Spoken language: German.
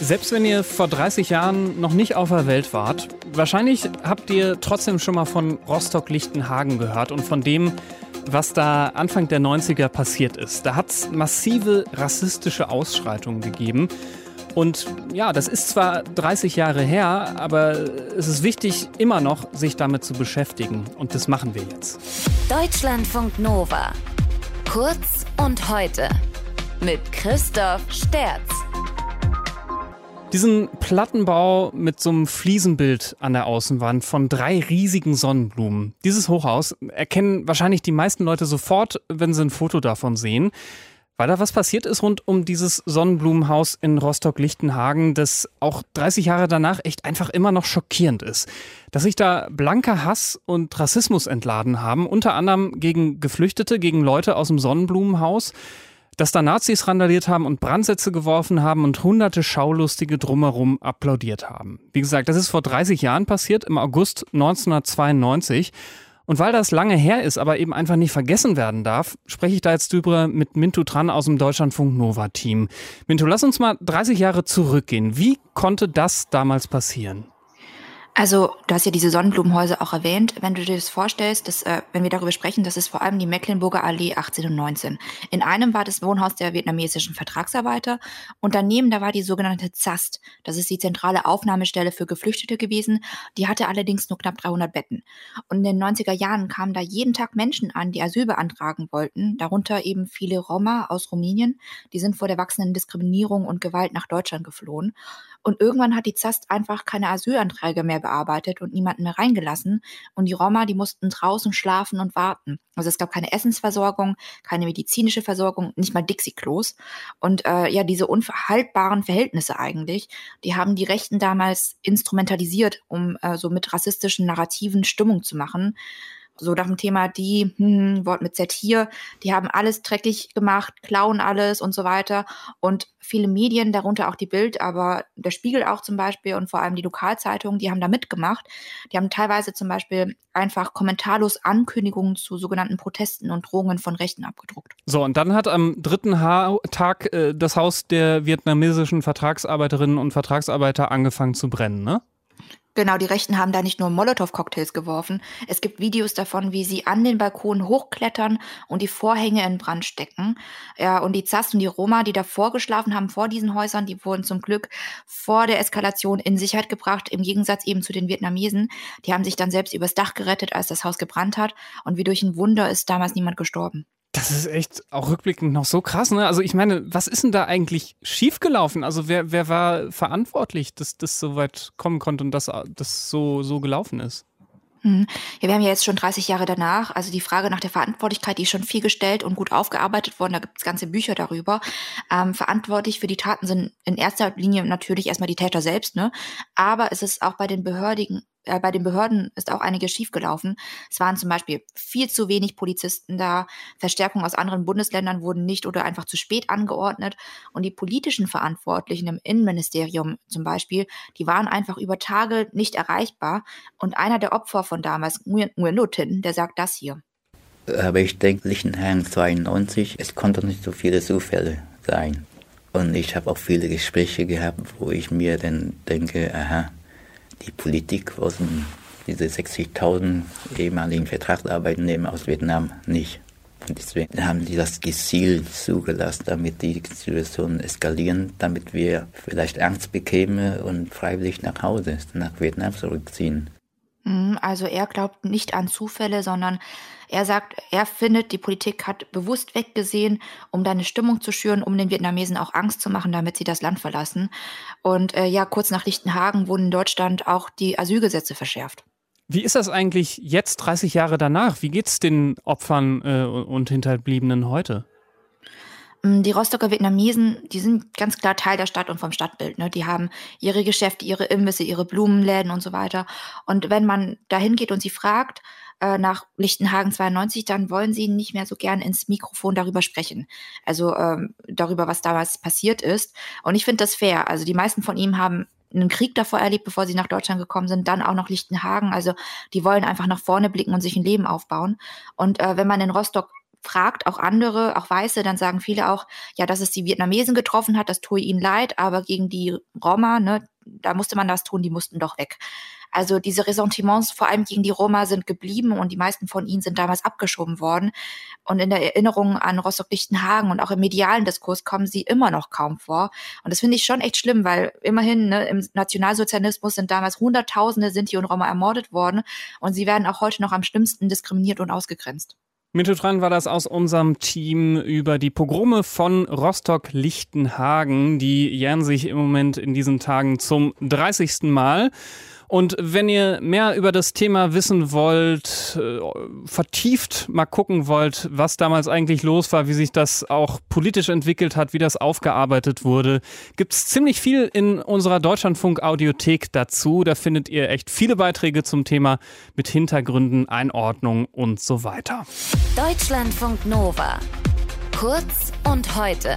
Selbst wenn ihr vor 30 Jahren noch nicht auf der Welt wart, wahrscheinlich habt ihr trotzdem schon mal von Rostock-Lichtenhagen gehört und von dem, was da Anfang der 90er passiert ist. Da hat es massive rassistische Ausschreitungen gegeben. Und ja, das ist zwar 30 Jahre her, aber es ist wichtig, immer noch sich damit zu beschäftigen. Und das machen wir jetzt. Deutschlandfunk Nova. Kurz und heute. Mit Christoph Sterz. Diesen Plattenbau mit so einem Fliesenbild an der Außenwand von drei riesigen Sonnenblumen. Dieses Hochhaus erkennen wahrscheinlich die meisten Leute sofort, wenn sie ein Foto davon sehen. Weil da was passiert ist rund um dieses Sonnenblumenhaus in Rostock-Lichtenhagen, das auch 30 Jahre danach echt einfach immer noch schockierend ist. Dass sich da blanker Hass und Rassismus entladen haben, unter anderem gegen Geflüchtete, gegen Leute aus dem Sonnenblumenhaus dass da Nazis randaliert haben und Brandsätze geworfen haben und hunderte Schaulustige drumherum applaudiert haben. Wie gesagt, das ist vor 30 Jahren passiert, im August 1992. Und weil das lange her ist, aber eben einfach nicht vergessen werden darf, spreche ich da jetzt drüber mit Mintu Tran aus dem Deutschlandfunk Nova Team. Mintu, lass uns mal 30 Jahre zurückgehen. Wie konnte das damals passieren? Also, du hast ja diese Sonnenblumenhäuser auch erwähnt. Wenn du dir das vorstellst, dass, äh, wenn wir darüber sprechen, das ist vor allem die Mecklenburger Allee 18 und 19. In einem war das Wohnhaus der vietnamesischen Vertragsarbeiter und daneben da war die sogenannte ZAST. Das ist die zentrale Aufnahmestelle für Geflüchtete gewesen. Die hatte allerdings nur knapp 300 Betten. Und in den 90er Jahren kamen da jeden Tag Menschen an, die Asyl beantragen wollten, darunter eben viele Roma aus Rumänien. Die sind vor der wachsenden Diskriminierung und Gewalt nach Deutschland geflohen. Und irgendwann hat die ZAST einfach keine Asylanträge mehr bearbeitet und niemanden mehr reingelassen. Und die Roma, die mussten draußen schlafen und warten. Also es gab keine Essensversorgung, keine medizinische Versorgung, nicht mal Dixie-Klos. Und äh, ja, diese unverhaltbaren Verhältnisse eigentlich, die haben die Rechten damals instrumentalisiert, um äh, so mit rassistischen Narrativen Stimmung zu machen so nach dem Thema, die, hm, Wort mit Z hier, die haben alles dreckig gemacht, klauen alles und so weiter. Und viele Medien, darunter auch die Bild, aber der Spiegel auch zum Beispiel und vor allem die Lokalzeitungen, die haben da mitgemacht. Die haben teilweise zum Beispiel einfach kommentarlos Ankündigungen zu sogenannten Protesten und Drohungen von Rechten abgedruckt. So, und dann hat am dritten ha Tag äh, das Haus der vietnamesischen Vertragsarbeiterinnen und Vertragsarbeiter angefangen zu brennen, ne? Genau, die Rechten haben da nicht nur Molotow-Cocktails geworfen. Es gibt Videos davon, wie sie an den Balkon hochklettern und die Vorhänge in Brand stecken. Ja, und die Zas und die Roma, die davor geschlafen haben, vor diesen Häusern, die wurden zum Glück vor der Eskalation in Sicherheit gebracht, im Gegensatz eben zu den Vietnamesen. Die haben sich dann selbst übers Dach gerettet, als das Haus gebrannt hat. Und wie durch ein Wunder ist damals niemand gestorben. Das ist echt auch rückblickend noch so krass, ne? Also ich meine, was ist denn da eigentlich schiefgelaufen? Also wer, wer war verantwortlich, dass das so weit kommen konnte und dass das so, so gelaufen ist? Mhm. Ja, wir haben ja jetzt schon 30 Jahre danach. Also die Frage nach der Verantwortlichkeit, die ist schon viel gestellt und gut aufgearbeitet worden. Da gibt es ganze Bücher darüber. Ähm, verantwortlich für die Taten sind in erster Linie natürlich erstmal die Täter selbst, ne? Aber es ist auch bei den Behördigen, äh, bei den Behörden ist auch einiges schiefgelaufen. Es waren zum Beispiel viel zu wenig Polizisten da, Verstärkungen aus anderen Bundesländern wurden nicht oder einfach zu spät angeordnet und die politischen Verantwortlichen im Innenministerium zum Beispiel, die waren einfach über Tage nicht erreichbar und einer der Opfer von damals, Nguyen der sagt das hier. Aber ich denke, Lichtenhagen 92, es konnte nicht so viele Zufälle sein. Und ich habe auch viele Gespräche gehabt, wo ich mir dann denke, aha, die Politik wussten diese 60.000 ehemaligen Vertragsarbeitnehmer aus Vietnam nicht. Und deswegen haben die das gezielt zugelassen, damit die Situation eskalieren, damit wir vielleicht Angst bekämen und freiwillig nach Hause, nach Vietnam zurückziehen. Mhm, also er glaubt nicht an Zufälle, sondern er sagt, er findet, die Politik hat bewusst weggesehen, um da eine Stimmung zu schüren, um den Vietnamesen auch Angst zu machen, damit sie das Land verlassen. Und äh, ja, kurz nach Lichtenhagen wurden in Deutschland auch die Asylgesetze verschärft. Wie ist das eigentlich jetzt, 30 Jahre danach? Wie geht es den Opfern äh, und Hinterbliebenen heute? Mm, die Rostocker Vietnamesen, die sind ganz klar Teil der Stadt und vom Stadtbild. Ne? Die haben ihre Geschäfte, ihre Imbisse, ihre Blumenläden und so weiter. Und wenn man dahin geht und sie fragt äh, nach Lichtenhagen 92, dann wollen sie nicht mehr so gern ins Mikrofon darüber sprechen. Also ähm, darüber, was damals passiert ist. Und ich finde das fair. Also die meisten von ihm haben einen Krieg davor erlebt, bevor sie nach Deutschland gekommen sind, dann auch noch Lichtenhagen. Also die wollen einfach nach vorne blicken und sich ein Leben aufbauen. Und äh, wenn man in Rostock fragt, auch andere, auch Weiße, dann sagen viele auch, ja, dass es die Vietnamesen getroffen hat, das tue ihnen leid, aber gegen die Roma, ne, da musste man das tun, die mussten doch weg. Also diese Ressentiments vor allem gegen die Roma sind geblieben und die meisten von ihnen sind damals abgeschoben worden. Und in der Erinnerung an Rostock-Lichtenhagen und auch im medialen Diskurs kommen sie immer noch kaum vor. Und das finde ich schon echt schlimm, weil immerhin ne, im Nationalsozialismus sind damals Hunderttausende Sinti und Roma ermordet worden und sie werden auch heute noch am schlimmsten diskriminiert und ausgegrenzt. Mitteltran war das aus unserem Team über die Pogrome von Rostock-Lichtenhagen. Die jähren sich im Moment in diesen Tagen zum 30. Mal. Und wenn ihr mehr über das Thema wissen wollt, äh, vertieft mal gucken wollt, was damals eigentlich los war, wie sich das auch politisch entwickelt hat, wie das aufgearbeitet wurde, gibt's ziemlich viel in unserer Deutschlandfunk-Audiothek dazu. Da findet ihr echt viele Beiträge zum Thema mit Hintergründen, Einordnung und so weiter. Deutschlandfunk Nova. Kurz und heute.